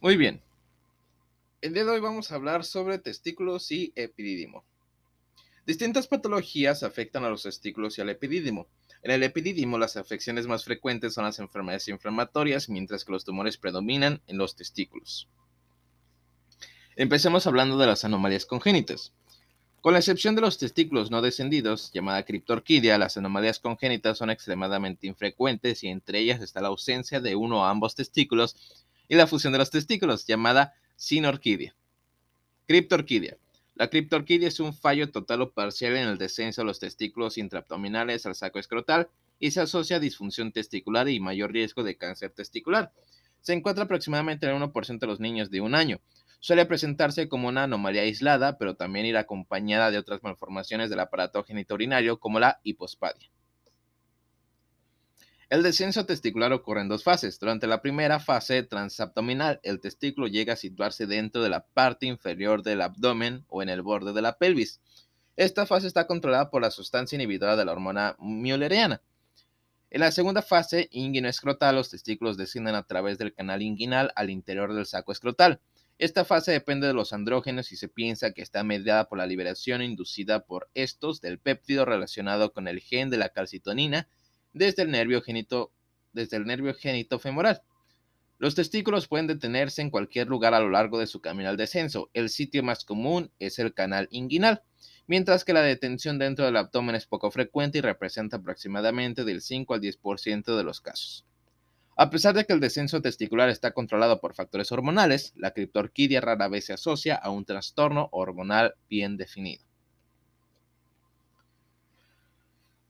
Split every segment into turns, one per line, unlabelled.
Muy bien. El día de hoy vamos a hablar sobre testículos y epidídimo. Distintas patologías afectan a los testículos y al epidídimo. En el epidídimo las afecciones más frecuentes son las enfermedades inflamatorias, mientras que los tumores predominan en los testículos. Empecemos hablando de las anomalías congénitas. Con la excepción de los testículos no descendidos, llamada criptorquidia, las anomalías congénitas son extremadamente infrecuentes y entre ellas está la ausencia de uno o ambos testículos y la fusión de los testículos, llamada sinorquidia. Criptorquidia. La criptorquidia es un fallo total o parcial en el descenso de los testículos intraabdominales al saco escrotal y se asocia a disfunción testicular y mayor riesgo de cáncer testicular. Se encuentra aproximadamente en el 1% de los niños de un año. Suele presentarse como una anomalía aislada, pero también ir acompañada de otras malformaciones del aparato genitourinario como la hipospadia. El descenso testicular ocurre en dos fases. Durante la primera fase transabdominal, el testículo llega a situarse dentro de la parte inferior del abdomen o en el borde de la pelvis. Esta fase está controlada por la sustancia inhibidora de la hormona mülleriana. En la segunda fase inguino-escrotal, los testículos descienden a través del canal inguinal al interior del saco escrotal. Esta fase depende de los andrógenos y se piensa que está mediada por la liberación inducida por estos del péptido relacionado con el gen de la calcitonina desde el nervio genito, desde el nervio femoral. Los testículos pueden detenerse en cualquier lugar a lo largo de su camino al descenso. El sitio más común es el canal inguinal, mientras que la detención dentro del abdomen es poco frecuente y representa aproximadamente del 5 al 10% de los casos. A pesar de que el descenso testicular está controlado por factores hormonales, la criptorquidia rara vez se asocia a un trastorno hormonal bien definido.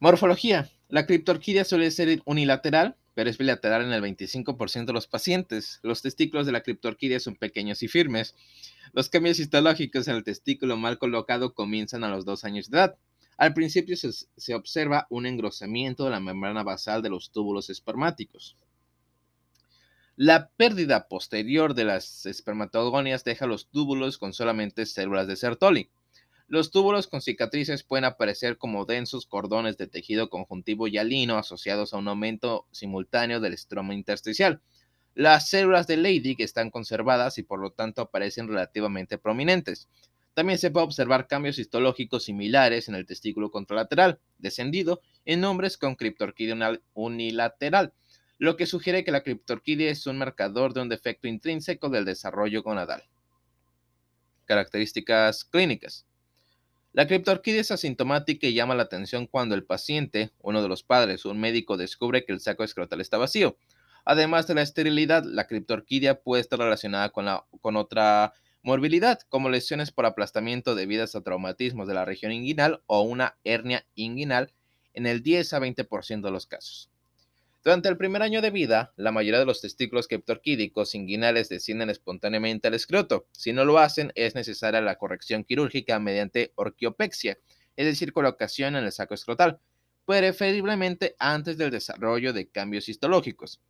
Morfología. La criptorquidia suele ser unilateral, pero es bilateral en el 25% de los pacientes. Los testículos de la criptorquidia son pequeños y firmes. Los cambios histológicos en el testículo mal colocado comienzan a los dos años de edad. Al principio se, se observa un engrosamiento de la membrana basal de los túbulos espermáticos. La pérdida posterior de las espermatogonias deja los túbulos con solamente células de Sertoli. Los túbulos con cicatrices pueden aparecer como densos cordones de tejido conjuntivo hialino asociados a un aumento simultáneo del estroma intersticial. Las células de Leydig están conservadas y por lo tanto aparecen relativamente prominentes. También se puede observar cambios histológicos similares en el testículo contralateral, descendido, en hombres con criptorquidia unilateral, lo que sugiere que la criptorquidia es un marcador de un defecto intrínseco del desarrollo gonadal. Características clínicas. La criptorquidia es asintomática y llama la atención cuando el paciente, uno de los padres o un médico descubre que el saco escrotal está vacío. Además de la esterilidad, la criptorquidia puede estar relacionada con, la, con otra morbilidad, como lesiones por aplastamiento debidas a traumatismos de la región inguinal o una hernia inguinal en el 10 a 20% de los casos. Durante el primer año de vida, la mayoría de los testículos criptorquídicos inguinales descienden espontáneamente al escroto. Si no lo hacen, es necesaria la corrección quirúrgica mediante orquiopexia, es decir, colocación en el saco escrotal, preferiblemente antes del desarrollo de cambios histológicos.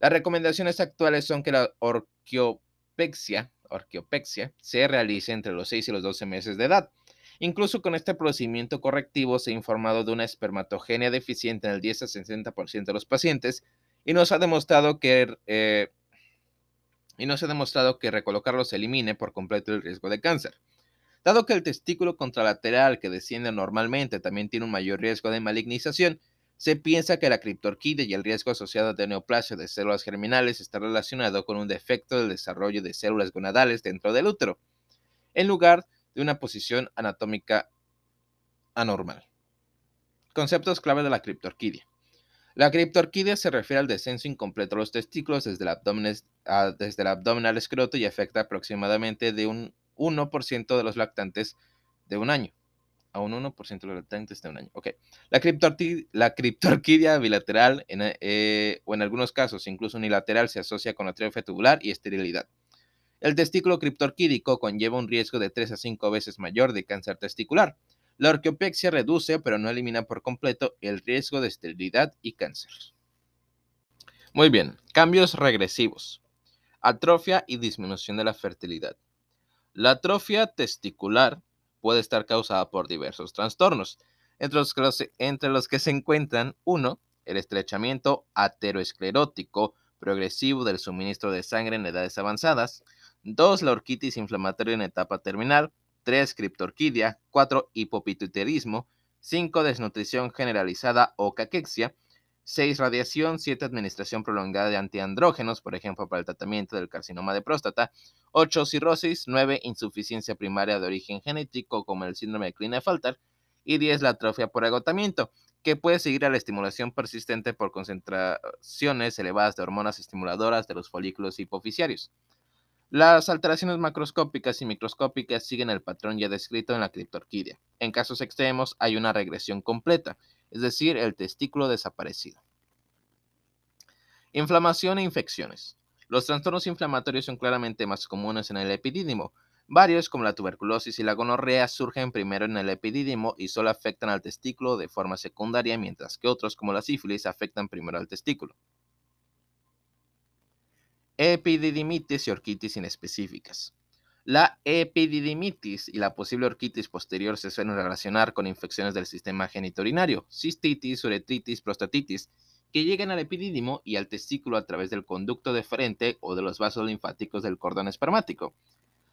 Las recomendaciones actuales son que la orquiopexia, orquiopexia se realice entre los 6 y los 12 meses de edad. Incluso con este procedimiento correctivo se ha informado de una espermatogenia deficiente en el 10 a 60% de los pacientes y nos ha demostrado que eh, y no se ha demostrado que recolocarlos elimine por completo el riesgo de cáncer. Dado que el testículo contralateral que desciende normalmente también tiene un mayor riesgo de malignización, se piensa que la criptorquide y el riesgo asociado de neoplasia de células germinales está relacionado con un defecto del desarrollo de células gonadales dentro del útero, en lugar de una posición anatómica anormal. Conceptos clave de la criptorquidia. La criptorquidia se refiere al descenso incompleto de los testículos desde el abdomen, abdomen al escroto y afecta aproximadamente de un 1% de los lactantes de un año. A un 1% de los lactantes de un año. Ok. La, criptorquidia bilateral eh, o en algunos casos incluso unilateral se asocia con atrofia tubular y esterilidad. El testículo criptorquídico conlleva un riesgo de 3 a 5 veces mayor de cáncer testicular. La orquiopexia reduce, pero no elimina por completo, el riesgo de esterilidad y cáncer. Muy bien, cambios regresivos. Atrofia y disminución de la fertilidad. La atrofia testicular puede estar causada por diversos trastornos, entre los que, se encuentran 1. El estrechamiento ateroesclerótico progresivo del suministro de sangre en edades avanzadas. 2. La orquitis inflamatoria en etapa terminal. 3. Criptorquidia. 4. Hipopituitarismo. 5. Desnutrición generalizada o caquexia. 6. Radiación. 7. Administración prolongada de antiandrógenos, por ejemplo, para el tratamiento del carcinoma de próstata. 8. Cirrosis. 9. Insuficiencia primaria de origen genético, como el síndrome de Klinefelter. Y 10. La atrofia por agotamiento, que puede seguir a la estimulación persistente por concentraciones elevadas de hormonas estimuladoras de los folículos hipoficiarios. Las alteraciones macroscópicas y microscópicas siguen el patrón ya descrito en la criptorquidia. En casos extremos hay una regresión completa, es decir, el testículo desaparecido. Inflamación e infecciones. Los trastornos inflamatorios son claramente más comunes en el epidídimo. Varios, como la tuberculosis y la gonorrea, surgen primero en el epidídimo y solo afectan al testículo de forma secundaria, mientras que otros, como la sífilis, afectan primero al testículo. Epididimitis y orquitis inespecíficas. La epididimitis y la posible orquitis posterior se suelen relacionar con infecciones del sistema geniturinario, cistitis, uretritis, prostatitis, que llegan al epidídimo y al testículo a través del conducto deferente o de los vasos linfáticos del cordón espermático.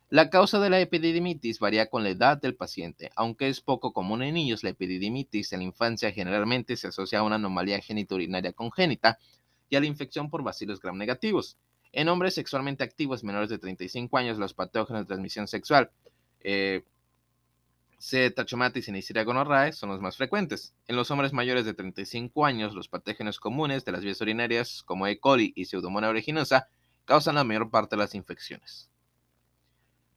La causa de la epididimitis varía con la edad del paciente. Aunque es poco común en niños, la epididimitis en la infancia generalmente se asocia a una anomalía geniturinaria congénita y a la infección por bacilos gram negativos. En hombres sexualmente activos menores de 35 años, los patógenos de transmisión sexual, eh, C. y Neisseria gonorrhoeae son los más frecuentes. En los hombres mayores de 35 años, los patógenos comunes de las vías urinarias, como E. coli y Pseudomonas aeruginosa, causan la mayor parte de las infecciones.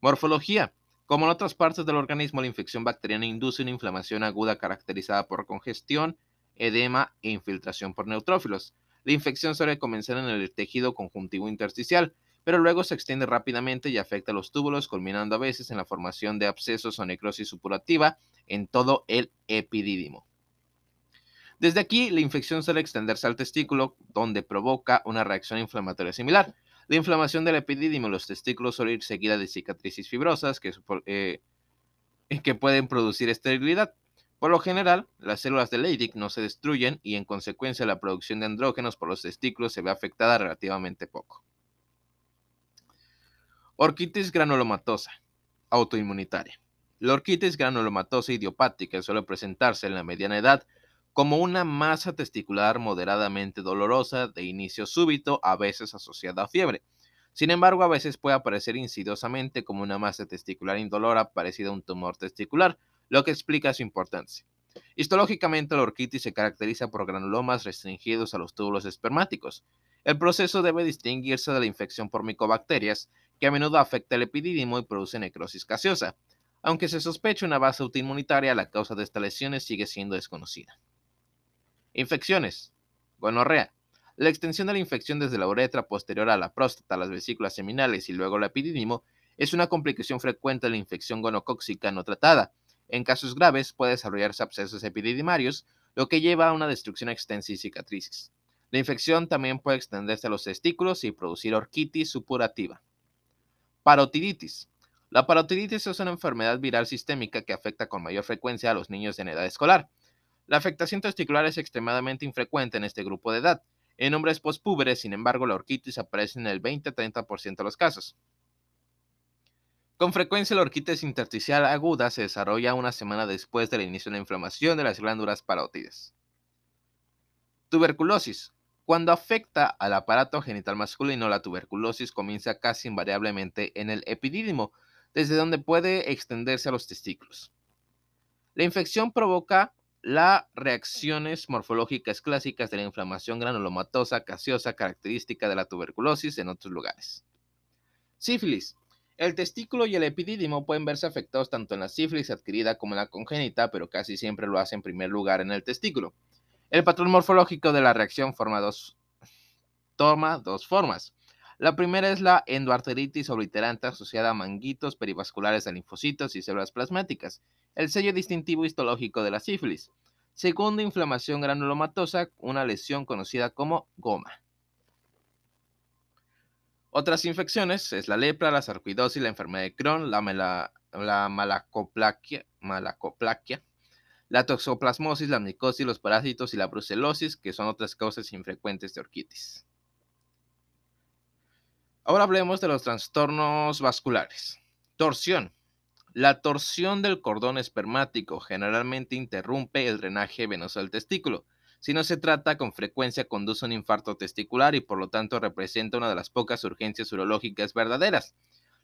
Morfología. Como en otras partes del organismo, la infección bacteriana induce una inflamación aguda caracterizada por congestión, edema e infiltración por neutrófilos. La infección suele comenzar en el tejido conjuntivo intersticial, pero luego se extiende rápidamente y afecta a los túbulos, culminando a veces en la formación de abscesos o necrosis supurativa en todo el epidídimo. Desde aquí, la infección suele extenderse al testículo, donde provoca una reacción inflamatoria similar. La inflamación del epidídimo y los testículos suele ir seguida de cicatrices fibrosas que, eh, que pueden producir esterilidad. Por lo general, las células de Leydig no se destruyen y en consecuencia la producción de andrógenos por los testículos se ve afectada relativamente poco. Orquitis granulomatosa, autoinmunitaria. La orquitis granulomatosa idiopática suele presentarse en la mediana edad como una masa testicular moderadamente dolorosa de inicio súbito, a veces asociada a fiebre. Sin embargo, a veces puede aparecer insidiosamente como una masa testicular indolora parecida a un tumor testicular, lo que explica su importancia. Histológicamente, la orquitis se caracteriza por granulomas restringidos a los túbulos espermáticos. El proceso debe distinguirse de la infección por micobacterias, que a menudo afecta el epidídimo y produce necrosis gaseosa. Aunque se sospecha una base autoinmunitaria, la causa de estas lesiones sigue siendo desconocida. Infecciones. Gonorrea. La extensión de la infección desde la uretra posterior a la próstata, las vesículas seminales y luego el epidídimo es una complicación frecuente de la infección gonocóxica no tratada, en casos graves puede desarrollarse abscesos epididimarios, lo que lleva a una destrucción extensa y cicatrices. La infección también puede extenderse a los testículos y producir orquitis supurativa. Parotiditis. La parotiditis es una enfermedad viral sistémica que afecta con mayor frecuencia a los niños en edad escolar. La afectación testicular es extremadamente infrecuente en este grupo de edad. En hombres postpúberes, sin embargo, la orquitis aparece en el 20-30% de los casos. Con frecuencia la orquitis intersticial aguda se desarrolla una semana después del inicio de la inflamación de las glándulas parótides. Tuberculosis. Cuando afecta al aparato genital masculino, la tuberculosis comienza casi invariablemente en el epidídimo, desde donde puede extenderse a los testículos. La infección provoca las reacciones morfológicas clásicas de la inflamación granulomatosa gaseosa característica de la tuberculosis en otros lugares. Sífilis. El testículo y el epidídimo pueden verse afectados tanto en la sífilis adquirida como en la congénita, pero casi siempre lo hace en primer lugar en el testículo. El patrón morfológico de la reacción forma dos, toma dos formas. La primera es la endoarteritis obliterante asociada a manguitos perivasculares de linfocitos y células plasmáticas, el sello distintivo histológico de la sífilis. Segunda, inflamación granulomatosa, una lesión conocida como goma. Otras infecciones es la lepra, la sarcoidosis, la enfermedad de Crohn, la, malacoplaquia, la toxoplasmosis, la micosis, los parásitos y la brucelosis, que son otras causas infrecuentes de orquitis. Ahora hablemos de los trastornos vasculares. Torsión. La torsión del cordón espermático generalmente interrumpe el drenaje venoso del testículo. Si no se trata, con frecuencia conduce a un infarto testicular y por lo tanto representa una de las pocas urgencias urológicas verdaderas.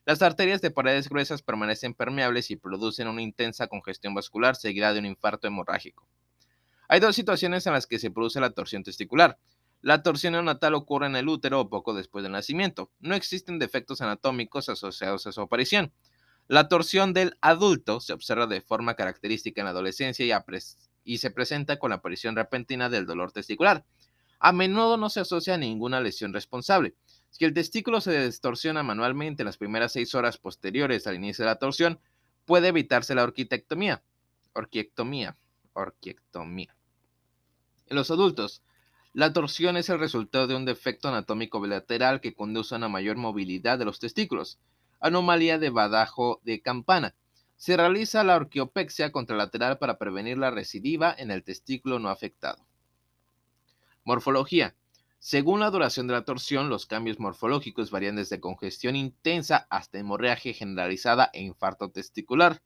Las arterias de paredes gruesas permanecen permeables y producen una intensa congestión vascular seguida de un infarto hemorrágico. Hay dos situaciones en las que se produce la torsión testicular. La torsión neonatal ocurre en el útero o poco después del nacimiento. No existen defectos anatómicos asociados a su aparición. La torsión del adulto se observa de forma característica en la adolescencia y, y se presenta con la aparición repentina del dolor testicular. A menudo no se asocia a ninguna lesión responsable. Si el testículo se distorsiona manualmente en las primeras seis horas posteriores al inicio de la torsión, puede evitarse la orquitectomía. Orquiectomía. Orquiectomía. En los adultos, la torsión es el resultado de un defecto anatómico bilateral que conduce a una mayor movilidad de los testículos, anomalía de badajo de campana. Se realiza la orquiopexia contralateral para prevenir la recidiva en el testículo no afectado. Morfología. Según la duración de la torsión, los cambios morfológicos varían desde congestión intensa hasta hemorragia generalizada e infarto testicular.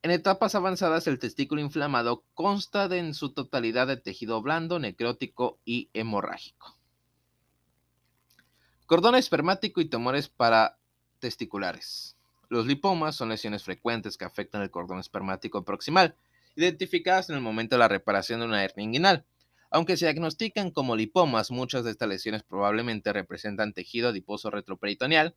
En etapas avanzadas, el testículo inflamado consta de en su totalidad de tejido blando, necrótico y hemorrágico. Cordón espermático y tumores paratesticulares. Los lipomas son lesiones frecuentes que afectan el cordón espermático proximal, identificadas en el momento de la reparación de una hernia inguinal. Aunque se diagnostican como lipomas, muchas de estas lesiones probablemente representan tejido adiposo retroperitoneal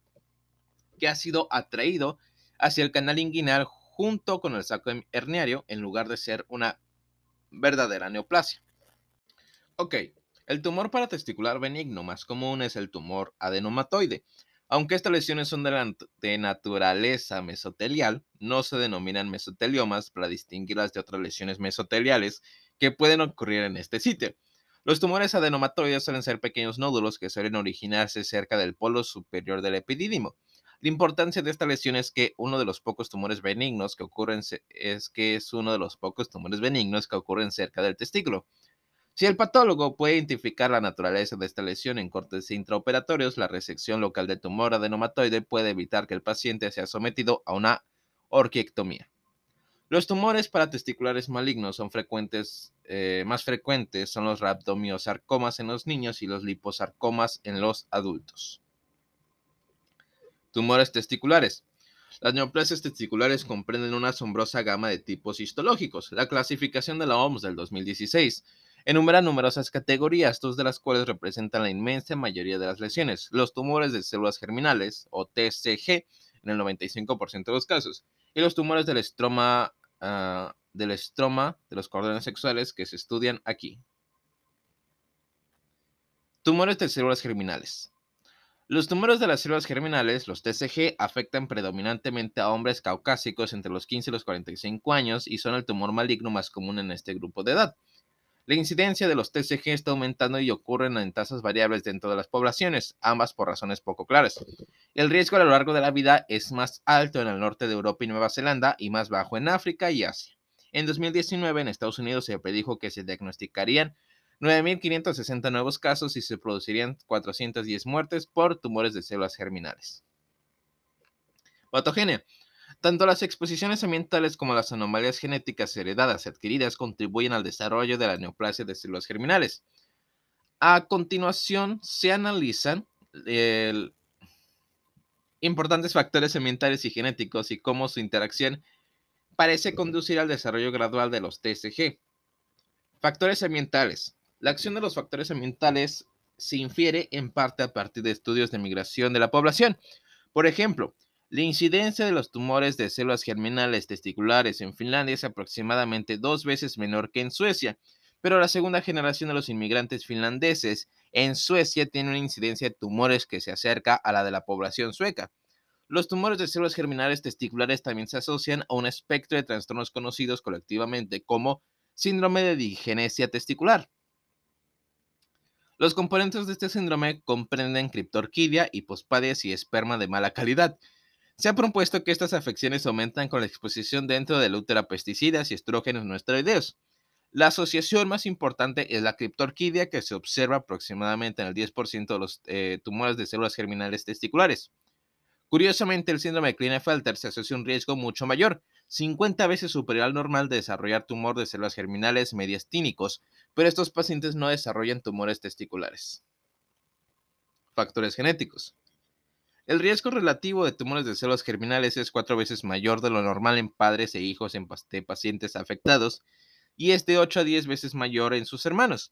que ha sido atraído hacia el canal inguinal junto con el saco herniario en lugar de ser una verdadera neoplasia. Ok, el tumor paratesticular benigno más común es el tumor adenomatoide. Aunque estas lesiones son de, naturaleza mesotelial, no se denominan mesoteliomas para distinguirlas de otras lesiones mesoteliales que pueden ocurrir en este sitio. Los tumores adenomatoides suelen ser pequeños nódulos que suelen originarse cerca del polo superior del epidídimo. La importancia de esta lesión es que uno de los pocos tumores benignos que ocurren es que es uno de los pocos tumores benignos que ocurren cerca del testículo. Si el patólogo puede identificar la naturaleza de esta lesión en cortes intraoperatorios, la resección local del tumor adenomatoide puede evitar que el paciente sea sometido a una orquiectomía. Los tumores paratesticulares malignos son frecuentes, eh, más frecuentes son los rhabdomiosarcomas en los niños y los liposarcomas en los adultos. Tumores testiculares. Las neoplasias testiculares comprenden una asombrosa gama de tipos histológicos. La clasificación de la OMS del 2016 enumera numerosas categorías, dos de las cuales representan la inmensa mayoría de las lesiones. Los tumores de células germinales, o TCG, en el 95% de los casos, y los tumores del estroma Ah, del estroma de los cordones sexuales que se estudian aquí. Tumores de células germinales. Los tumores de las células germinales, los TCG, afectan predominantemente a hombres caucásicos entre los 15 y los 45 años y son el tumor maligno más común en este grupo de edad. La incidencia de los TCG está aumentando y ocurren en tasas variables dentro de las poblaciones, ambas por razones poco claras. El riesgo a lo largo de la vida es más alto en el norte de Europa y Nueva Zelanda y más bajo en África y Asia. En 2019 en Estados Unidos se predijo que se diagnosticarían 9.560 nuevos casos y se producirían 410 muertes por tumores de células germinales. Patogenia. Tanto las exposiciones ambientales como las anomalías genéticas heredadas y adquiridas contribuyen al desarrollo de la neoplasia de células germinales. A continuación, se analizan importantes factores ambientales y genéticos y cómo su interacción parece conducir al desarrollo gradual de los TSG. Factores ambientales. La acción de los factores ambientales se infiere en parte a partir de estudios de migración de la población. Por ejemplo, la incidencia de los tumores de células germinales testiculares en Finlandia es aproximadamente dos veces menor que en Suecia, pero la segunda generación de los inmigrantes finlandeses en Suecia tiene una incidencia de tumores que se acerca a la de la población sueca. Los tumores de células germinales testiculares también se asocian a un espectro de trastornos conocidos colectivamente como síndrome de digenesia testicular. Los componentes de este síndrome comprenden criptorquidia, hipospadias y esperma de mala calidad, se ha propuesto que estas afecciones aumentan con la exposición dentro del útero a pesticidas y estrógenos no esteroideos. La asociación más importante es la criptorquidia, que se observa aproximadamente en el 10% de los eh, tumores de células germinales testiculares. Curiosamente, el síndrome de Klinefelter se asocia a un riesgo mucho mayor, 50 veces superior al normal de desarrollar tumor de células germinales mediastínicos, pero estos pacientes no desarrollan tumores testiculares. Factores genéticos. El riesgo relativo de tumores de células germinales es cuatro veces mayor de lo normal en padres e hijos de pacientes afectados y es de 8 a 10 veces mayor en sus hermanos.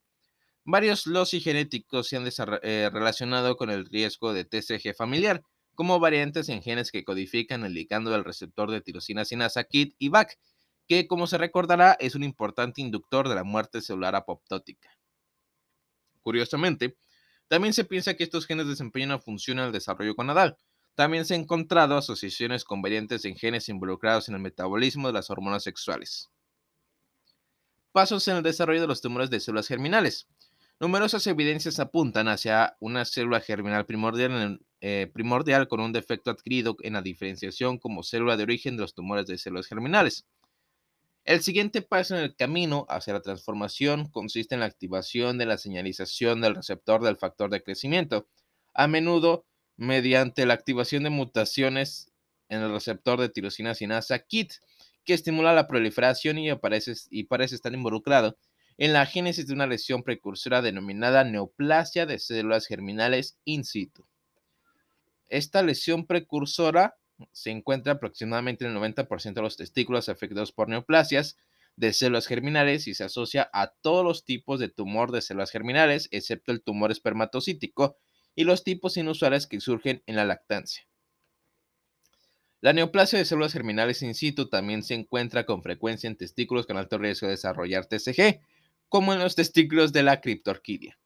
Varios loci genéticos se han eh, relacionado con el riesgo de TCG familiar, como variantes en genes que codifican el ligando del receptor de tirosina sinasa KIT y BAC, que como se recordará es un importante inductor de la muerte celular apoptótica. Curiosamente, también se piensa que estos genes desempeñan una función en el desarrollo conadal. También se han encontrado asociaciones con variantes en genes involucrados en el metabolismo de las hormonas sexuales. Pasos en el desarrollo de los tumores de células germinales. Numerosas evidencias apuntan hacia una célula germinal primordial, eh, primordial con un defecto adquirido en la diferenciación como célula de origen de los tumores de células germinales. El siguiente paso en el camino hacia la transformación consiste en la activación de la señalización del receptor del factor de crecimiento, a menudo mediante la activación de mutaciones en el receptor de tirosina sinasa KIT, que estimula la proliferación y, y parece estar involucrado en la génesis de una lesión precursora denominada neoplasia de células germinales in situ. Esta lesión precursora se encuentra aproximadamente en el 90% de los testículos afectados por neoplasias de células germinales y se asocia a todos los tipos de tumor de células germinales, excepto el tumor espermatocítico y los tipos inusuales que surgen en la lactancia. La neoplasia de células germinales in situ también se encuentra con frecuencia en testículos con alto riesgo de desarrollar TCG, como en los testículos de la criptorquidia.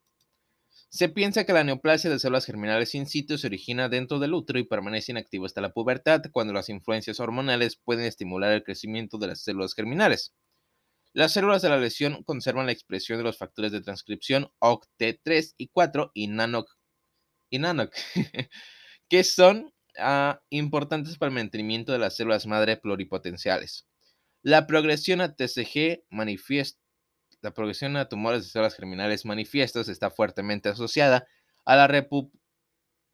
Se piensa que la neoplasia de células germinales in situ se origina dentro del útero y permanece inactiva hasta la pubertad, cuando las influencias hormonales pueden estimular el crecimiento de las células germinales. Las células de la lesión conservan la expresión de los factores de transcripción OCT3 y 4 y NANOC, y NANOC que son ah, importantes para el mantenimiento de las células madre pluripotenciales. La progresión a TCG manifiesta la progresión a tumores de células germinales manifiestos está fuertemente asociada a la,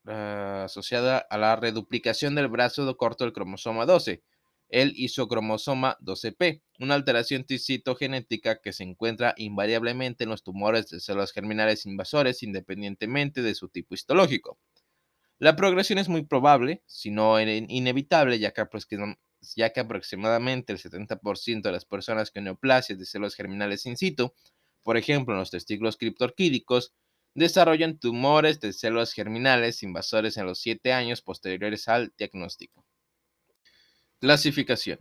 ah, asociada a la reduplicación del brazo corto del cromosoma 12, el isocromosoma 12P, una alteración citogenética que se encuentra invariablemente en los tumores de células germinales invasores independientemente de su tipo histológico. La progresión es muy probable, si no inevitable, ya que ya que aproximadamente el 70% de las personas con neoplasias de células germinales in situ, por ejemplo en los testículos criptorquídicos, desarrollan tumores de células germinales invasores en los 7 años posteriores al diagnóstico. Clasificación.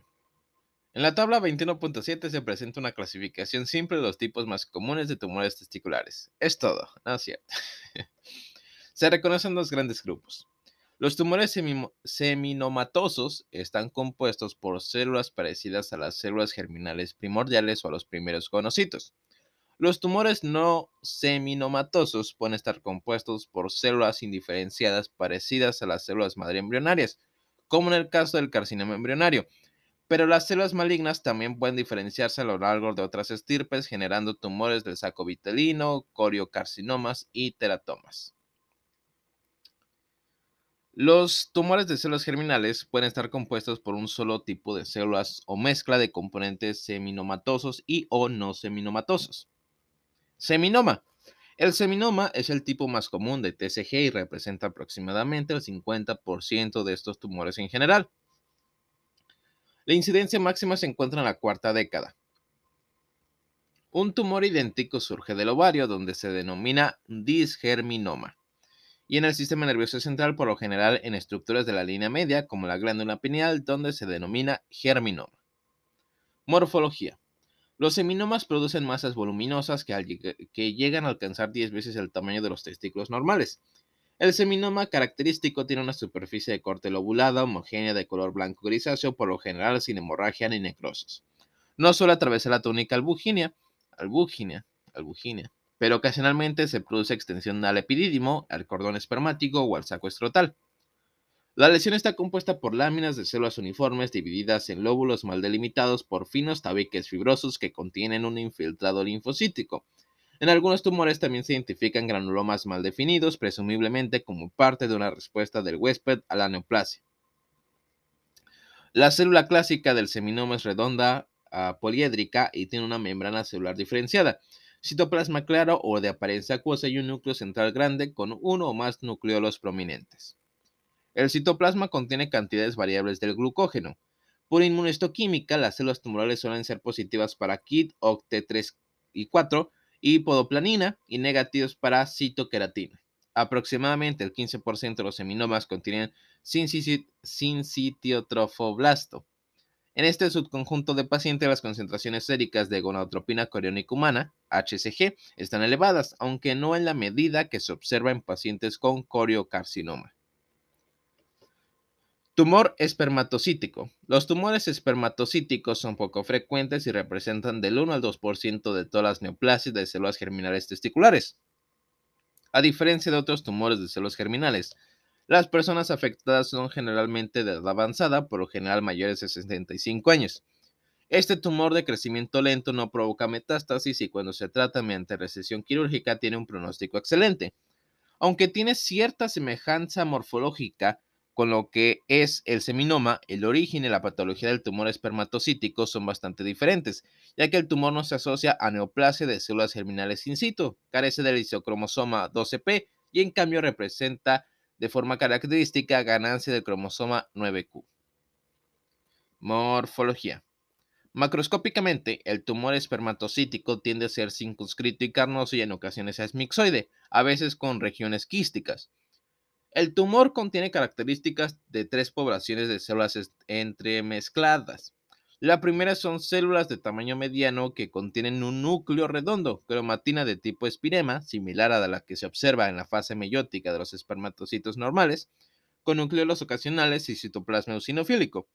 En la tabla 21.7 se presenta una clasificación simple de los tipos más comunes de tumores testiculares. Es todo, ¿no es cierto? se reconocen dos grandes grupos. Los tumores seminomatosos están compuestos por células parecidas a las células germinales primordiales o a los primeros conocidos. Los tumores no seminomatosos pueden estar compuestos por células indiferenciadas parecidas a las células madre embrionarias, como en el caso del carcinoma embrionario, pero las células malignas también pueden diferenciarse a lo largo de otras estirpes, generando tumores del saco vitelino, coriocarcinomas y teratomas. Los tumores de células germinales pueden estar compuestos por un solo tipo de células o mezcla de componentes seminomatosos y o no seminomatosos. Seminoma. El seminoma es el tipo más común de TCG y representa aproximadamente el 50% de estos tumores en general. La incidencia máxima se encuentra en la cuarta década. Un tumor idéntico surge del ovario donde se denomina disgerminoma y en el sistema nervioso central, por lo general en estructuras de la línea media, como la glándula pineal, donde se denomina germinoma. Morfología. Los seminomas producen masas voluminosas que, llegan a alcanzar 10 veces el tamaño de los testículos normales. El seminoma característico tiene una superficie de corte lobulada, homogénea, de color blanco grisáceo, por lo general sin hemorragia ni necrosis. No suele atravesar la túnica albugínea, albugínea, albugínea, pero ocasionalmente se produce extensión al epidídimo, al cordón espermático o al saco escrotal. La lesión está compuesta por láminas de células uniformes divididas en lóbulos mal delimitados por finos tabiques fibrosos que contienen un infiltrado linfocítico. En algunos tumores también se identifican granulomas mal definidos, presumiblemente como parte de una respuesta del huésped a la neoplasia. La célula clásica del seminoma es redonda, ah, poliédrica y tiene una membrana celular diferenciada, citoplasma claro o de apariencia acuosa y un núcleo central grande con uno o más nucleolos prominentes. El citoplasma contiene cantidades variables del glucógeno. Por inmunohistoquímica, las células tumorales suelen ser positivas para KIT, OCT3 y 4 y podoplanina y negativos para citoqueratina. Aproximadamente el 15% de los seminomas contienen sincitiotrofoblasto. En este subconjunto de pacientes, las concentraciones séricas de gonadotropina coriónica humana, HCG, están elevadas, aunque no en la medida que se observa en pacientes con coriocarcinoma. Tumor espermatocítico. Los tumores espermatocíticos son poco frecuentes y representan del 1 al 2% de todas las neoplasias de células germinales testiculares. A diferencia de otros tumores de células germinales, las personas afectadas son generalmente de edad avanzada, por lo general mayores de 65 años. Este tumor de crecimiento lento no provoca metástasis y cuando se trata mediante recesión quirúrgica tiene un pronóstico excelente. Aunque tiene cierta semejanza morfológica con lo que es el seminoma, el origen y la patología del tumor espermatocítico son bastante diferentes, ya que el tumor no se asocia a neoplasia de células germinales in situ, carece del isocromosoma 12P y en cambio representa de forma característica ganancia del cromosoma 9Q. Morfología. Macroscópicamente, el tumor espermatocítico tiende a ser circunscrito y carnoso y en ocasiones es mixoide, a veces con regiones quísticas. El tumor contiene características de tres poblaciones de células entremezcladas. La primera son células de tamaño mediano que contienen un núcleo redondo, cromatina de tipo espirema, similar a la que se observa en la fase meiótica de los espermatocitos normales, con núcleos ocasionales y citoplasma eosinofílico.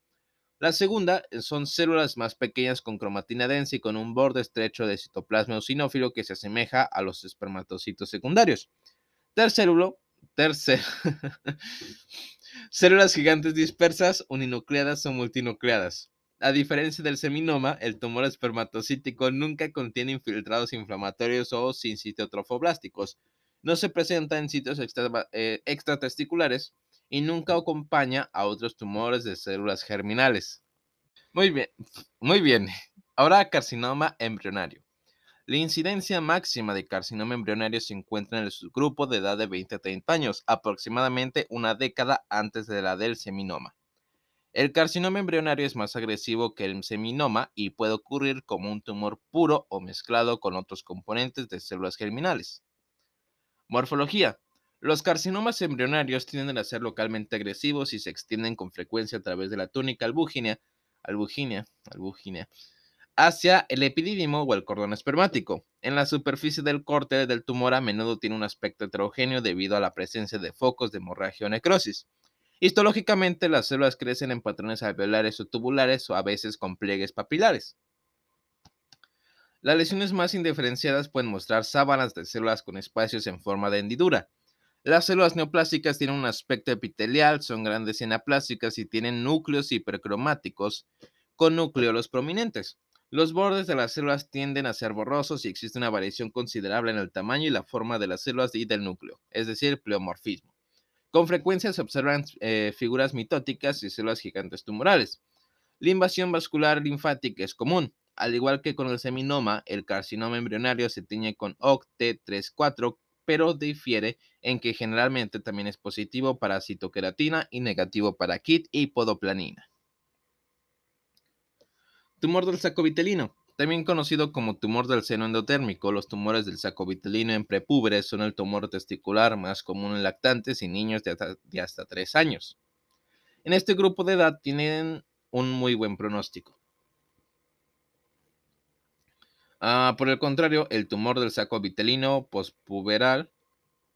La segunda son células más pequeñas con cromatina densa y con un borde estrecho de citoplasma eosinófilo que se asemeja a los espermatocitos secundarios. Tercero, Tercero, células gigantes dispersas, uninucleadas o multinucleadas. A diferencia del seminoma, el tumor espermatocítico nunca contiene infiltrados inflamatorios o sincitotrofoblásticos. No se presenta en sitios eh, extratesticulares y nunca acompaña a otros tumores de células germinales. Muy bien, muy bien. Ahora carcinoma embrionario. La incidencia máxima de carcinoma embrionario se encuentra en el subgrupo de edad de 20 a 30 años, aproximadamente una década antes de la del seminoma. El carcinoma embrionario es más agresivo que el seminoma y puede ocurrir como un tumor puro o mezclado con otros componentes de células germinales. Morfología. Los carcinomas embrionarios tienden a ser localmente agresivos y se extienden con frecuencia a través de la túnica albúgina, albúgina, albúgina hacia el epidídimo o el cordón espermático. En la superficie del corte del tumor a menudo tiene un aspecto heterogéneo debido a la presencia de focos de hemorragia o necrosis. Histológicamente, las células crecen en patrones alveolares o tubulares o a veces con pliegues papilares. Las lesiones más indiferenciadas pueden mostrar sábanas de células con espacios en forma de hendidura. Las células neoplásicas tienen un aspecto epitelial, son grandes y anaplásicas y tienen núcleos hipercromáticos con núcleos prominentes. Los bordes de las células tienden a ser borrosos y existe una variación considerable en el tamaño y la forma de las células y del núcleo, es decir, pleomorfismo. Con frecuencia se observan eh, figuras mitóticas y células gigantes tumorales. La invasión vascular linfática es común. Al igual que con el seminoma, el carcinoma embrionario se tiñe con OCT34, pero difiere en que generalmente también es positivo para citoqueratina y negativo para KIT y podoplanina. Tumor del saco vitelino. También conocido como tumor del seno endotérmico, los tumores del saco vitelino en prepúberes son el tumor testicular más común en lactantes y niños de hasta, 3 años. En este grupo de edad tienen un muy buen pronóstico. Ah, por el contrario, el tumor del saco vitelino postpuberal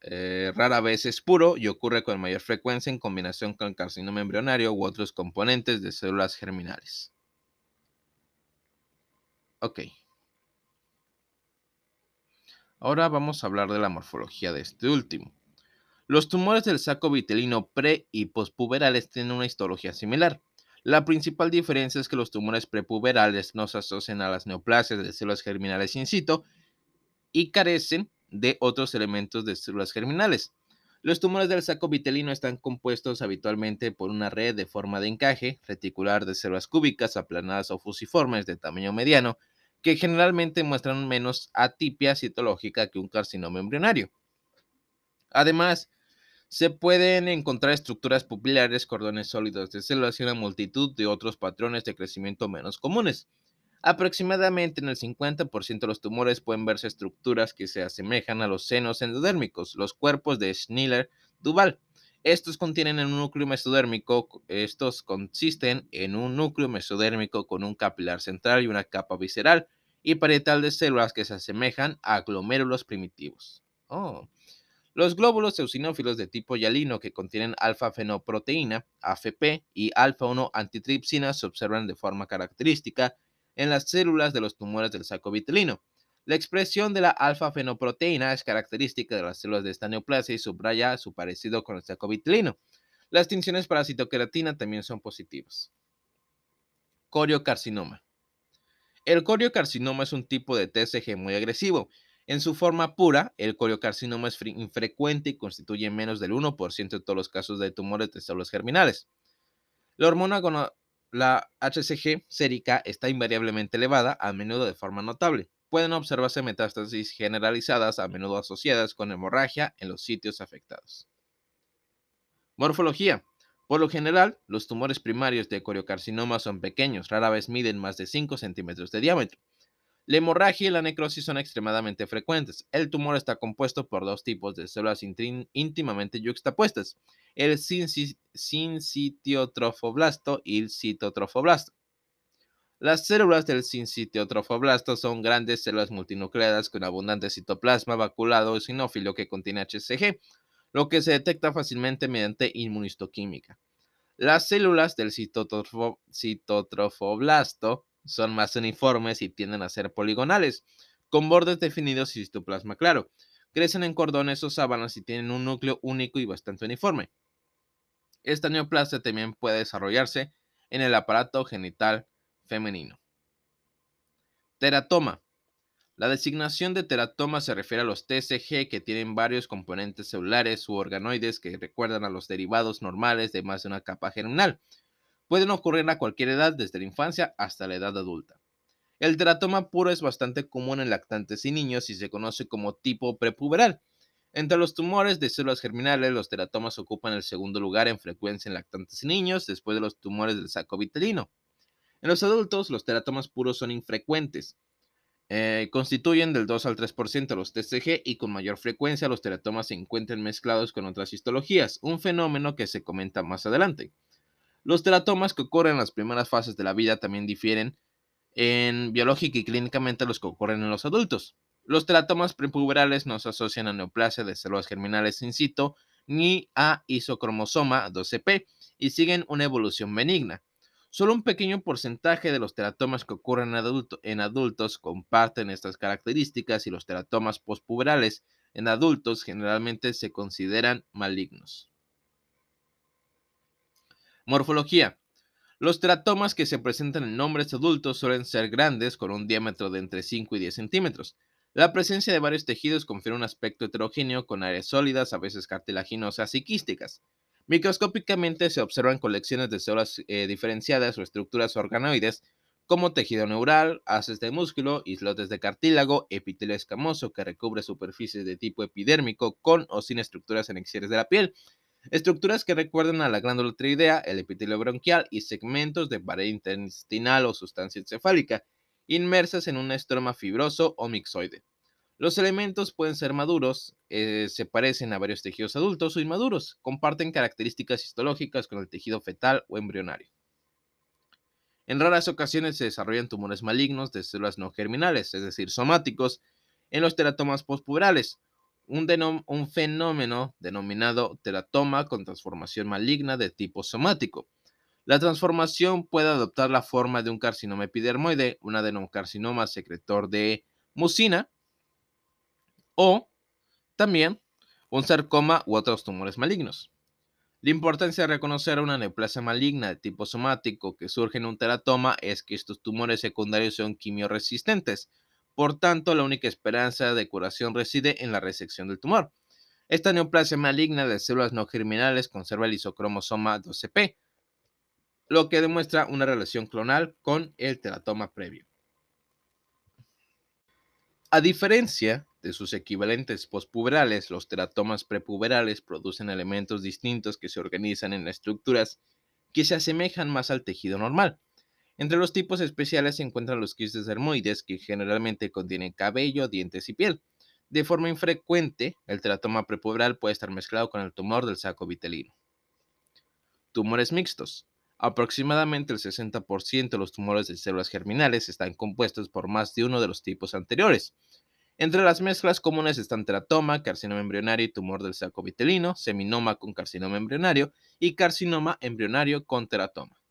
eh, rara vez es puro y ocurre con mayor frecuencia en combinación con carcinoma embrionario u otros componentes de células germinales. Ok. Ahora vamos a hablar de la morfología de este último. Los tumores del saco vitelino pre y pospuberales tienen una histología similar. La principal diferencia es que los tumores prepuberales no se asocian a las neoplasias de células germinales in situ y carecen de otros elementos de células germinales. Los tumores del saco vitelino están compuestos habitualmente por una red de forma de encaje reticular de células cúbicas aplanadas o fusiformes de tamaño mediano, que generalmente muestran menos atipia citológica que un carcinoma embrionario. Además, se pueden encontrar estructuras pupilares, cordones sólidos de células y una multitud de otros patrones de crecimiento menos comunes. Aproximadamente en el 50% de los tumores pueden verse estructuras que se asemejan a los senos endodérmicos, los cuerpos de Schiller-Duval. Estos contienen un núcleo mesodérmico, estos consisten en un núcleo mesodérmico con un capilar central y una capa visceral y parietal de células que se asemejan a glomérulos primitivos. Oh. Los glóbulos eosinófilos de tipo hialino que contienen alfa-fenoproteína, AFP, y alfa-1 antitripsina se observan de forma característica en las células de los tumores del saco vitelino. La expresión de la alfa-fenoproteína es característica de las células de esta neoplasia y subraya su parecido con el saco vitelino. Las tinciones para citoqueratina también son positivas. Coriocarcinoma. El coriocarcinoma es un tipo de TSG muy agresivo en su forma pura, el coriocarcinoma es infrecuente y constituye menos del 1% de todos los casos de tumores de células germinales. La hormona la HCG sérica está invariablemente elevada, a menudo de forma notable. Pueden observarse metástasis generalizadas, a menudo asociadas con hemorragia en los sitios afectados. Morfología. Por lo general, los tumores primarios de coriocarcinoma son pequeños, rara vez miden más de 5 centímetros de diámetro. La hemorragia y la necrosis son extremadamente frecuentes. El tumor está compuesto por dos tipos de células íntimamente yuxtapuestas, el sincitiotrofoblasto y el citotrofoblasto. Las células del sincitiotrofoblasto son grandes células multinucleadas con abundante citoplasma vaculado eosinófilo que contiene HCG, lo que se detecta fácilmente mediante inmunistoquímica. Las células del citotrofoblasto son más uniformes y tienden a ser poligonales, con bordes definidos y citoplasma claro. Crecen en cordones o sábanas y tienen un núcleo único y bastante uniforme. Esta neoplasia también puede desarrollarse en el aparato genital femenino. Teratoma. La designación de teratoma se refiere a los TCG que tienen varios componentes celulares u organoides que recuerdan a los derivados normales de más de una capa germinal. Pueden ocurrir a cualquier edad, desde la infancia hasta la edad adulta. El teratoma puro es bastante común en lactantes y niños y se conoce como tipo prepuberal. Entre los tumores de células germinales, los teratomas ocupan el segundo lugar en frecuencia en lactantes y niños, después de los tumores del saco vitelino. En los adultos, los teratomas puros son infrecuentes. Eh, constituyen del 2 al 3% de los TCG y con mayor frecuencia los teratomas se encuentran mezclados con otras histologías, un fenómeno que se comenta más adelante. Los teratomas que ocurren en las primeras fases de la vida también difieren en biológica y clínicamente los que ocurren en los adultos. Los teratomas prepuberales no se asocian a neoplasia de células germinales in situ ni a isocromosoma 12p y siguen una evolución benigna. Solo un pequeño porcentaje de los teratomas que ocurren en, adultos comparten estas características y los teratomas postpuberales en adultos generalmente se consideran malignos. Morfología. Los teratomas que se presentan en hombres adultos suelen ser grandes, con un diámetro de entre 5 y 10 centímetros. La presencia de varios tejidos confiere un aspecto heterogéneo con áreas sólidas, a veces cartilaginosas y quísticas. Microscópicamente se observan colecciones de células eh, diferenciadas o estructuras organoides como tejido neural, haces de músculo, islotes de cartílago, epitelio escamoso que recubre superficies de tipo epidérmico con o sin estructuras anexieres de la piel, Estructuras que recuerdan a la glándula tiroidea, el epitelio bronquial y segmentos de pared intestinal o sustancia encefálica, inmersas en un estroma fibroso o mixoide. Los elementos pueden ser maduros, eh, se parecen a varios tejidos adultos o inmaduros, comparten características histológicas con el tejido fetal o embrionario. En raras ocasiones se desarrollan tumores malignos de células no germinales, es decir, somáticos, en los teratomas postpuberales, un, fenómeno denominado teratoma con transformación maligna de tipo somático. La transformación puede adoptar la forma de un carcinoma epidermoide, un adenocarcinoma secretor de mucina, o también un sarcoma u otros tumores malignos. La importancia de reconocer una neoplasia maligna de tipo somático que surge en un teratoma es que estos tumores secundarios son quimioresistentes. Por tanto, la única esperanza de curación reside en la resección del tumor. Esta neoplasia maligna de células no germinales conserva el isocromosoma 12P, lo que demuestra una relación clonal con el teratoma previo. A diferencia de sus equivalentes postpuberales, los teratomas prepuberales producen elementos distintos que se organizan en estructuras que se asemejan más al tejido normal. Entre los tipos especiales se encuentran los quistes dermoides, que generalmente contienen cabello, dientes y piel. De forma infrecuente, el teratoma prepuberal puede estar mezclado con el tumor del saco vitelino. Tumores mixtos. Aproximadamente el 60% de los tumores de células germinales están compuestos por más de uno de los tipos anteriores. Entre las mezclas comunes están teratoma, carcinoma embrionario y tumor del saco vitelino, seminoma con carcinoma embrionario y carcinoma embrionario con teratoma.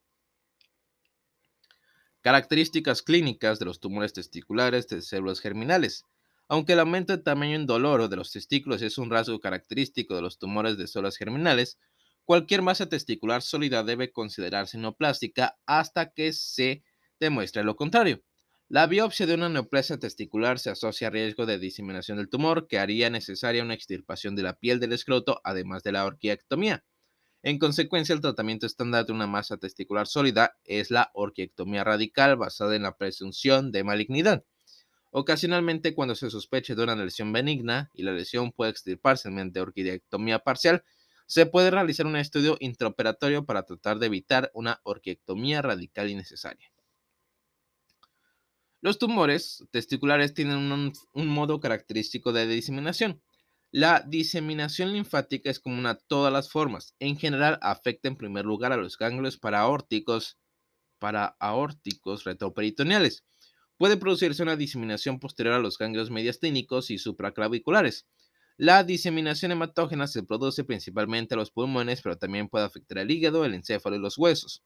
Características clínicas de los tumores testiculares de células germinales. Aunque el aumento de tamaño indoloro de los testículos es un rasgo característico de los tumores de células germinales, cualquier masa testicular sólida debe considerarse neoplástica hasta que se demuestre lo contrario. La biopsia de una neoplasia testicular se asocia a riesgo de diseminación del tumor, que haría necesaria una extirpación de la piel del escroto, además de la orquiectomía. En consecuencia, el tratamiento estándar de una masa testicular sólida es la orquiectomía radical basada en la presunción de malignidad. Ocasionalmente, cuando se sospeche de una lesión benigna y la lesión puede extirparse mediante orquiectomía parcial, se puede realizar un estudio intraoperatorio para tratar de evitar una orquiectomía radical innecesaria. Los tumores testiculares tienen un, modo característico de diseminación. La diseminación linfática es común a todas las formas. En general, afecta en primer lugar a los ganglios paraórticos, aórticos retroperitoneales. Puede producirse una diseminación posterior a los ganglios mediastínicos y supraclaviculares. La diseminación hematógena se produce principalmente a los pulmones, pero también puede afectar al hígado, el encéfalo y los huesos.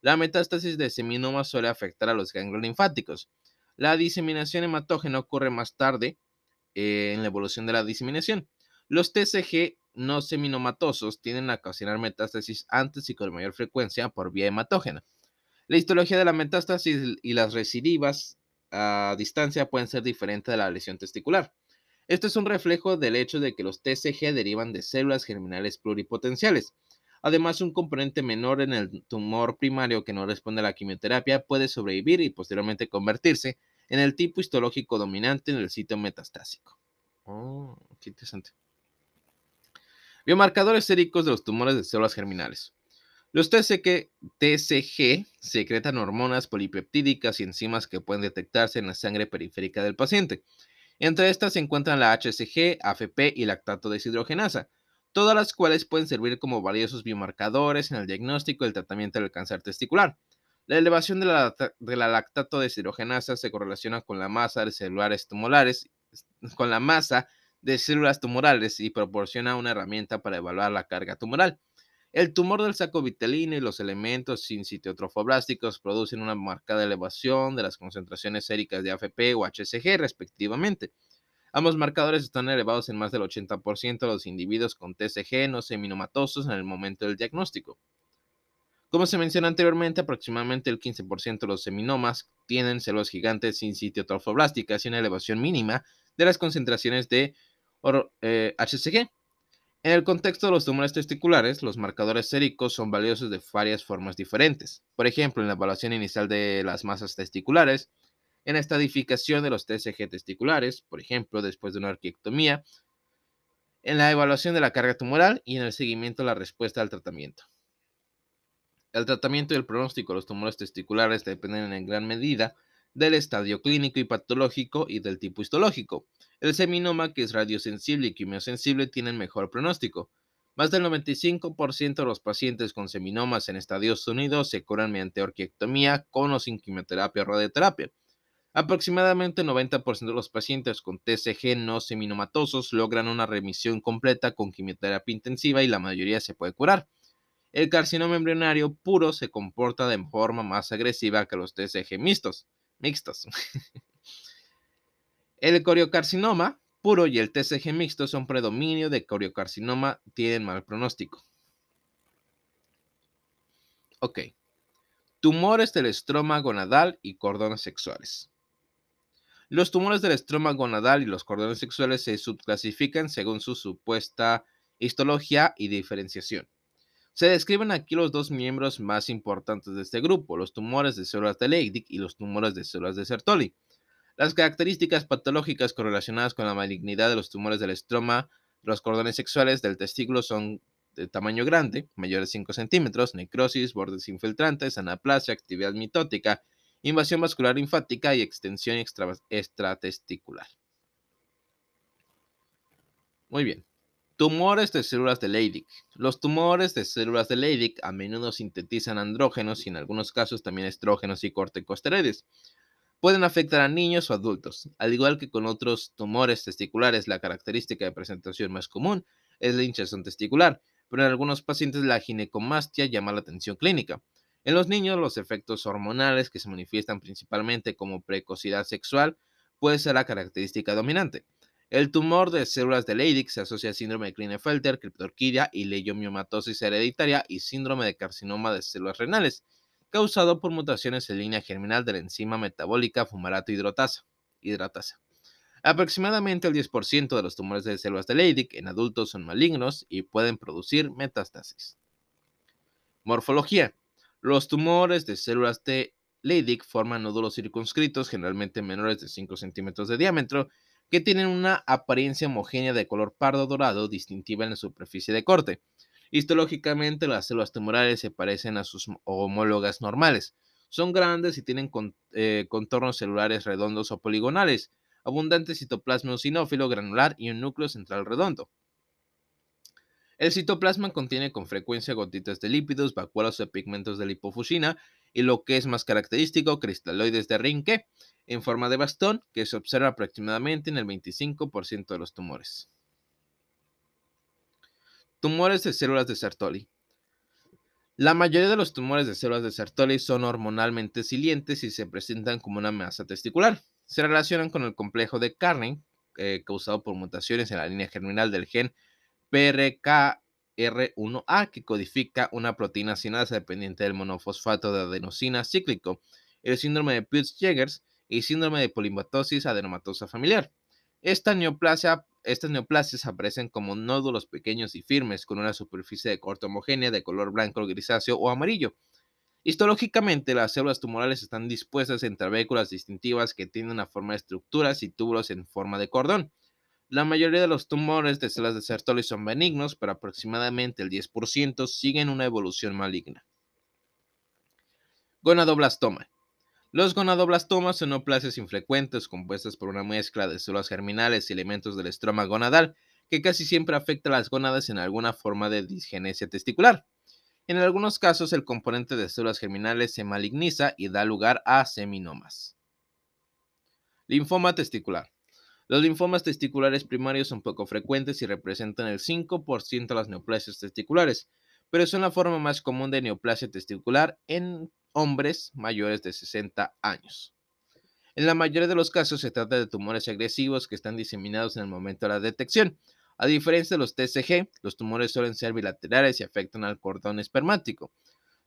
La metástasis de seminoma suele afectar a los ganglios linfáticos. La diseminación hematógena ocurre más tarde eh, en la evolución de la diseminación. Los TCG no seminomatosos tienden a ocasionar metástasis antes y con mayor frecuencia por vía hematógena. La histología de la metástasis y las recidivas a distancia pueden ser diferentes de la lesión testicular. Esto es un reflejo del hecho de que los TCG derivan de células germinales pluripotenciales. Además, un componente menor en el tumor primario que no responde a la quimioterapia puede sobrevivir y posteriormente convertirse en el tipo histológico dominante en el sitio metastásico. Oh, qué interesante. Biomarcadores séricos de los tumores de células germinales. Los TCG, TCG secretan hormonas polipeptídicas y enzimas que pueden detectarse en la sangre periférica del paciente. Entre estas se encuentran la HCG, AFP y lactato deshidrogenasa, todas las cuales pueden servir como valiosos biomarcadores en el diagnóstico y el tratamiento del cáncer testicular. La elevación de la, de la lactato deshidrogenasa se correlaciona con la masa de celulares tumorales, con la masa de células tumorales y proporciona una herramienta para evaluar la carga tumoral. El tumor del saco vitelino y los elementos sincitiotrofoblásticos producen una marcada elevación de las concentraciones séricas de AFP o HCG respectivamente. Ambos marcadores están elevados en más del 80% de los individuos con TCG no seminomatosos en el momento del diagnóstico. Como se menciona anteriormente, aproximadamente el 15% de los seminomas tienen células gigantes sin sitio trofoblásticas y una elevación mínima de las concentraciones de HCG. Eh, en el contexto de los tumores testiculares, los marcadores séricos son valiosos de varias formas diferentes. Por ejemplo, en la evaluación inicial de las masas testiculares, en la estadificación de los TCG testiculares, por ejemplo, después de una arqueectomía, en la evaluación de la carga tumoral y en el seguimiento de la respuesta al tratamiento. El tratamiento y el pronóstico de los tumores testiculares dependen en gran medida del estadio clínico y patológico y del tipo histológico. El seminoma, que es radiosensible y quimiosensible, tienen mejor pronóstico. Más del 95% de los pacientes con seminomas en Estados Unidos se curan mediante orquiectomía con o sin quimioterapia o radioterapia. Aproximadamente 90% de los pacientes con TCG no seminomatosos logran una remisión completa con quimioterapia intensiva y la mayoría se puede curar. El carcinoma embrionario puro se comporta de forma más agresiva que los TCG mixtos. mixtos. el coriocarcinoma puro y el TCG mixto son predominio de coriocarcinoma, tienen mal pronóstico. Ok. Tumores del estroma gonadal y cordones sexuales. Los tumores del estroma gonadal y los cordones sexuales se subclasifican según su supuesta histología y diferenciación. Se describen aquí los dos miembros más importantes de este grupo, los tumores de células de Leydig y los tumores de células de Sertoli. Las características patológicas correlacionadas con la malignidad de los tumores del estroma, los cordones sexuales del testículo son de tamaño grande, mayor de 5 centímetros, necrosis, bordes infiltrantes, anaplasia, actividad mitótica, invasión vascular linfática y extensión extratesticular. Muy bien. Tumores de células de Leydig. Los tumores de células de Leydig a menudo sintetizan andrógenos y en algunos casos también estrógenos y corticosteroides. Pueden afectar a niños o adultos. Al igual que con otros tumores testiculares, la característica de presentación más común es la hinchazón testicular, pero en algunos pacientes la ginecomastia llama la atención clínica. En los niños, los efectos hormonales que se manifiestan principalmente como precocidad sexual puede ser la característica dominante. El tumor de células de Leydig se asocia a síndrome de Klinefelter, criptorquidia y leiomiomatosis hereditaria y síndrome de carcinoma de células renales, causado por mutaciones en línea germinal de la enzima metabólica fumarato hidratasa. Aproximadamente el 10% de los tumores de células de Leydig en adultos son malignos y pueden producir metástasis. Morfología. Los tumores de células de Leydig forman nódulos circunscritos, generalmente menores de 5 centímetros de diámetro, que tienen una apariencia homogénea de color pardo dorado distintiva en la superficie de corte. Histológicamente, las células tumorales se parecen a sus homólogas normales. Son grandes y tienen eh, contornos celulares redondos o poligonales, abundante citoplasma eosinófilo granular y un núcleo central redondo. El citoplasma contiene con frecuencia gotitas de lípidos, vacuolas o pigmentos de lipofusina y lo que es más característico, cristaloides de Rinke en forma de bastón que se observa aproximadamente en el 25% de los tumores. Tumores de células de Sertoli. La mayoría de los tumores de células de Sertoli son hormonalmente silientes y se presentan como una masa testicular. Se relacionan con el complejo de Carney, eh, causado por mutaciones en la línea germinal del gen PRKR1A, que codifica una proteína sinasa dependiente del monofosfato de adenosina cíclico, el síndrome de Peutz-Jeghers y síndrome de polimatosis adenomatosa familiar. Esta neoplasia, estas neoplasias aparecen como nódulos pequeños y firmes con una superficie de corte homogénea de color blanco, grisáceo o amarillo. Histológicamente, las células tumorales están dispuestas en trabéculas distintivas que tienen una forma de estructuras y túbulos en forma de cordón. La mayoría de los tumores de células de Sertoli son benignos, pero aproximadamente el 10% siguen una evolución maligna. Gonadoblastoma. Los gonadoblastomas son neoplasias infrecuentes compuestas por una mezcla de células germinales y elementos del estroma gonadal que casi siempre afecta a las gónadas en alguna forma de disgenesia testicular. En algunos casos, el componente de células germinales se maligniza y da lugar a seminomas. Linfoma testicular. Los linfomas testiculares primarios son poco frecuentes y representan el 5% de las neoplasias testiculares, pero son la forma más común de neoplasia testicular en hombres mayores de 60 años. En la mayoría de los casos se trata de tumores agresivos que están diseminados en el momento de la detección, a diferencia de los TCG, los tumores suelen ser bilaterales y afectan al cordón espermático.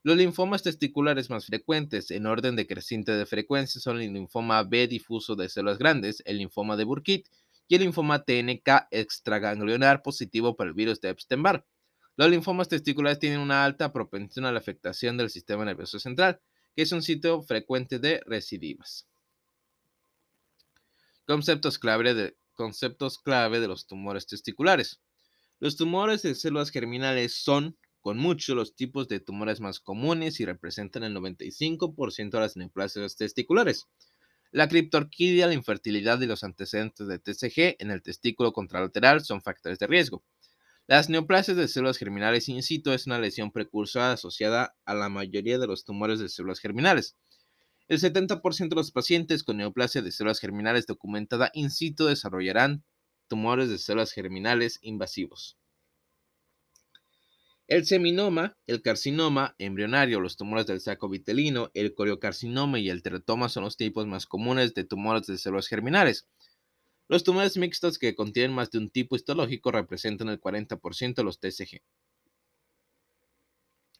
Los linfomas testiculares más frecuentes en orden decreciente de frecuencia son el linfoma B difuso de células grandes, el linfoma de Burkitt y el linfoma TNK extraganglionar positivo para el virus de Epstein-Barr. Los linfomas testiculares tienen una alta propensión a la afectación del sistema nervioso central, que es un sitio frecuente de recidivas. Conceptos clave de, conceptos clave de los tumores testiculares. Los tumores de células germinales son, con mucho, los tipos de tumores más comunes y representan el 95% de las neoplasias testiculares. La criptorquidia, la infertilidad y los antecedentes de TCG en el testículo contralateral son factores de riesgo. Las neoplasias de células germinales in situ es una lesión precursora asociada a la mayoría de los tumores de células germinales. El 70% de los pacientes con neoplasia de células germinales documentada in situ desarrollarán tumores de células germinales invasivos. El seminoma, el carcinoma embrionario, los tumores del saco vitelino, el coriocarcinoma y el teratoma son los tipos más comunes de tumores de células germinales. Los tumores mixtos que contienen más de un tipo histológico representan el 40% de los TSG.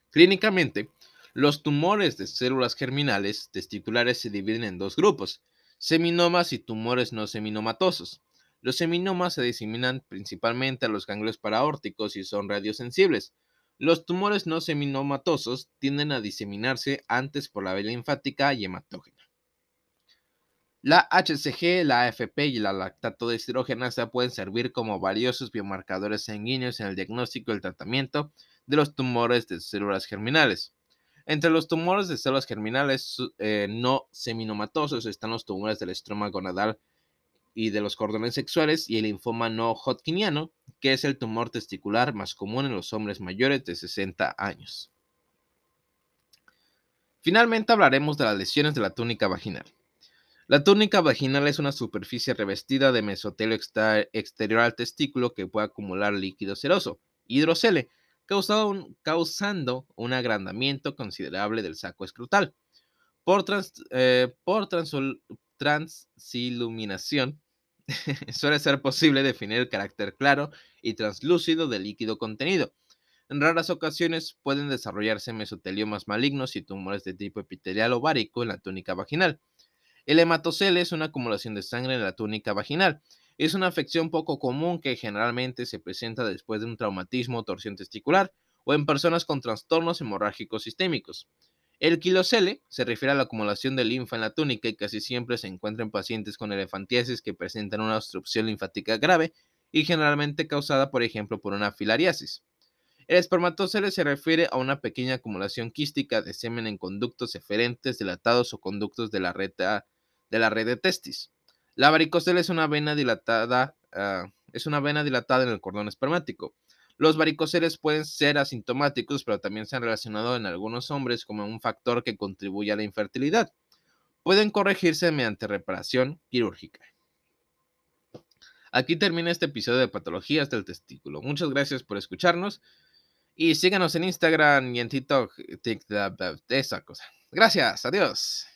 Clínicamente, los tumores de células germinales testiculares se dividen en dos grupos, seminomas y tumores no seminomatosos. Los seminomas se diseminan principalmente a los ganglios paraórticos y son radiosensibles. Los tumores no seminomatosos tienden a diseminarse antes por la vía linfática y hematógena. La HCG, la AFP y la lactato de deshidrogenasa pueden servir como valiosos biomarcadores sanguíneos en el diagnóstico y el tratamiento de los tumores de células germinales. Entre los tumores de células germinales eh, no seminomatosos están los tumores del estroma gonadal y de los cordones sexuales y el linfoma no hodgkiniano, que es el tumor testicular más común en los hombres mayores de 60 años. Finalmente hablaremos de las lesiones de la túnica vaginal. La túnica vaginal es una superficie revestida de mesotelio exterior al testículo que puede acumular líquido seroso, hidrocele, causando un agrandamiento considerable del saco escrotal. Por, eh, transiluminación suele ser posible definir el carácter claro y translúcido del líquido contenido. En raras ocasiones pueden desarrollarse mesoteliomas malignos y tumores de tipo epitelial ovárico en la túnica vaginal. El hematocele es una acumulación de sangre en la túnica vaginal es una afección poco común que generalmente se presenta después de un traumatismo o torsión testicular o en personas con trastornos hemorrágicos sistémicos. El quilocele se refiere a la acumulación de linfa en la túnica y casi siempre se encuentra en pacientes con elefantiasis que presentan una obstrucción linfática grave y generalmente causada, por ejemplo, por una filariasis. El espermatocele se refiere a una pequeña acumulación quística de semen en conductos eferentes, dilatados o conductos de la red de, testis. La varicocele es una vena dilatada, ah, es una vena dilatada en el cordón espermático. Los varicoceles pueden ser asintomáticos, pero también se han relacionado en algunos hombres como un factor que contribuye a la infertilidad. Pueden corregirse mediante reparación quirúrgica. Aquí termina este episodio de Patologías del Testículo. Muchas gracias por escucharnos y síganos en Instagram y en TikTok, esa cosa. Gracias, adiós.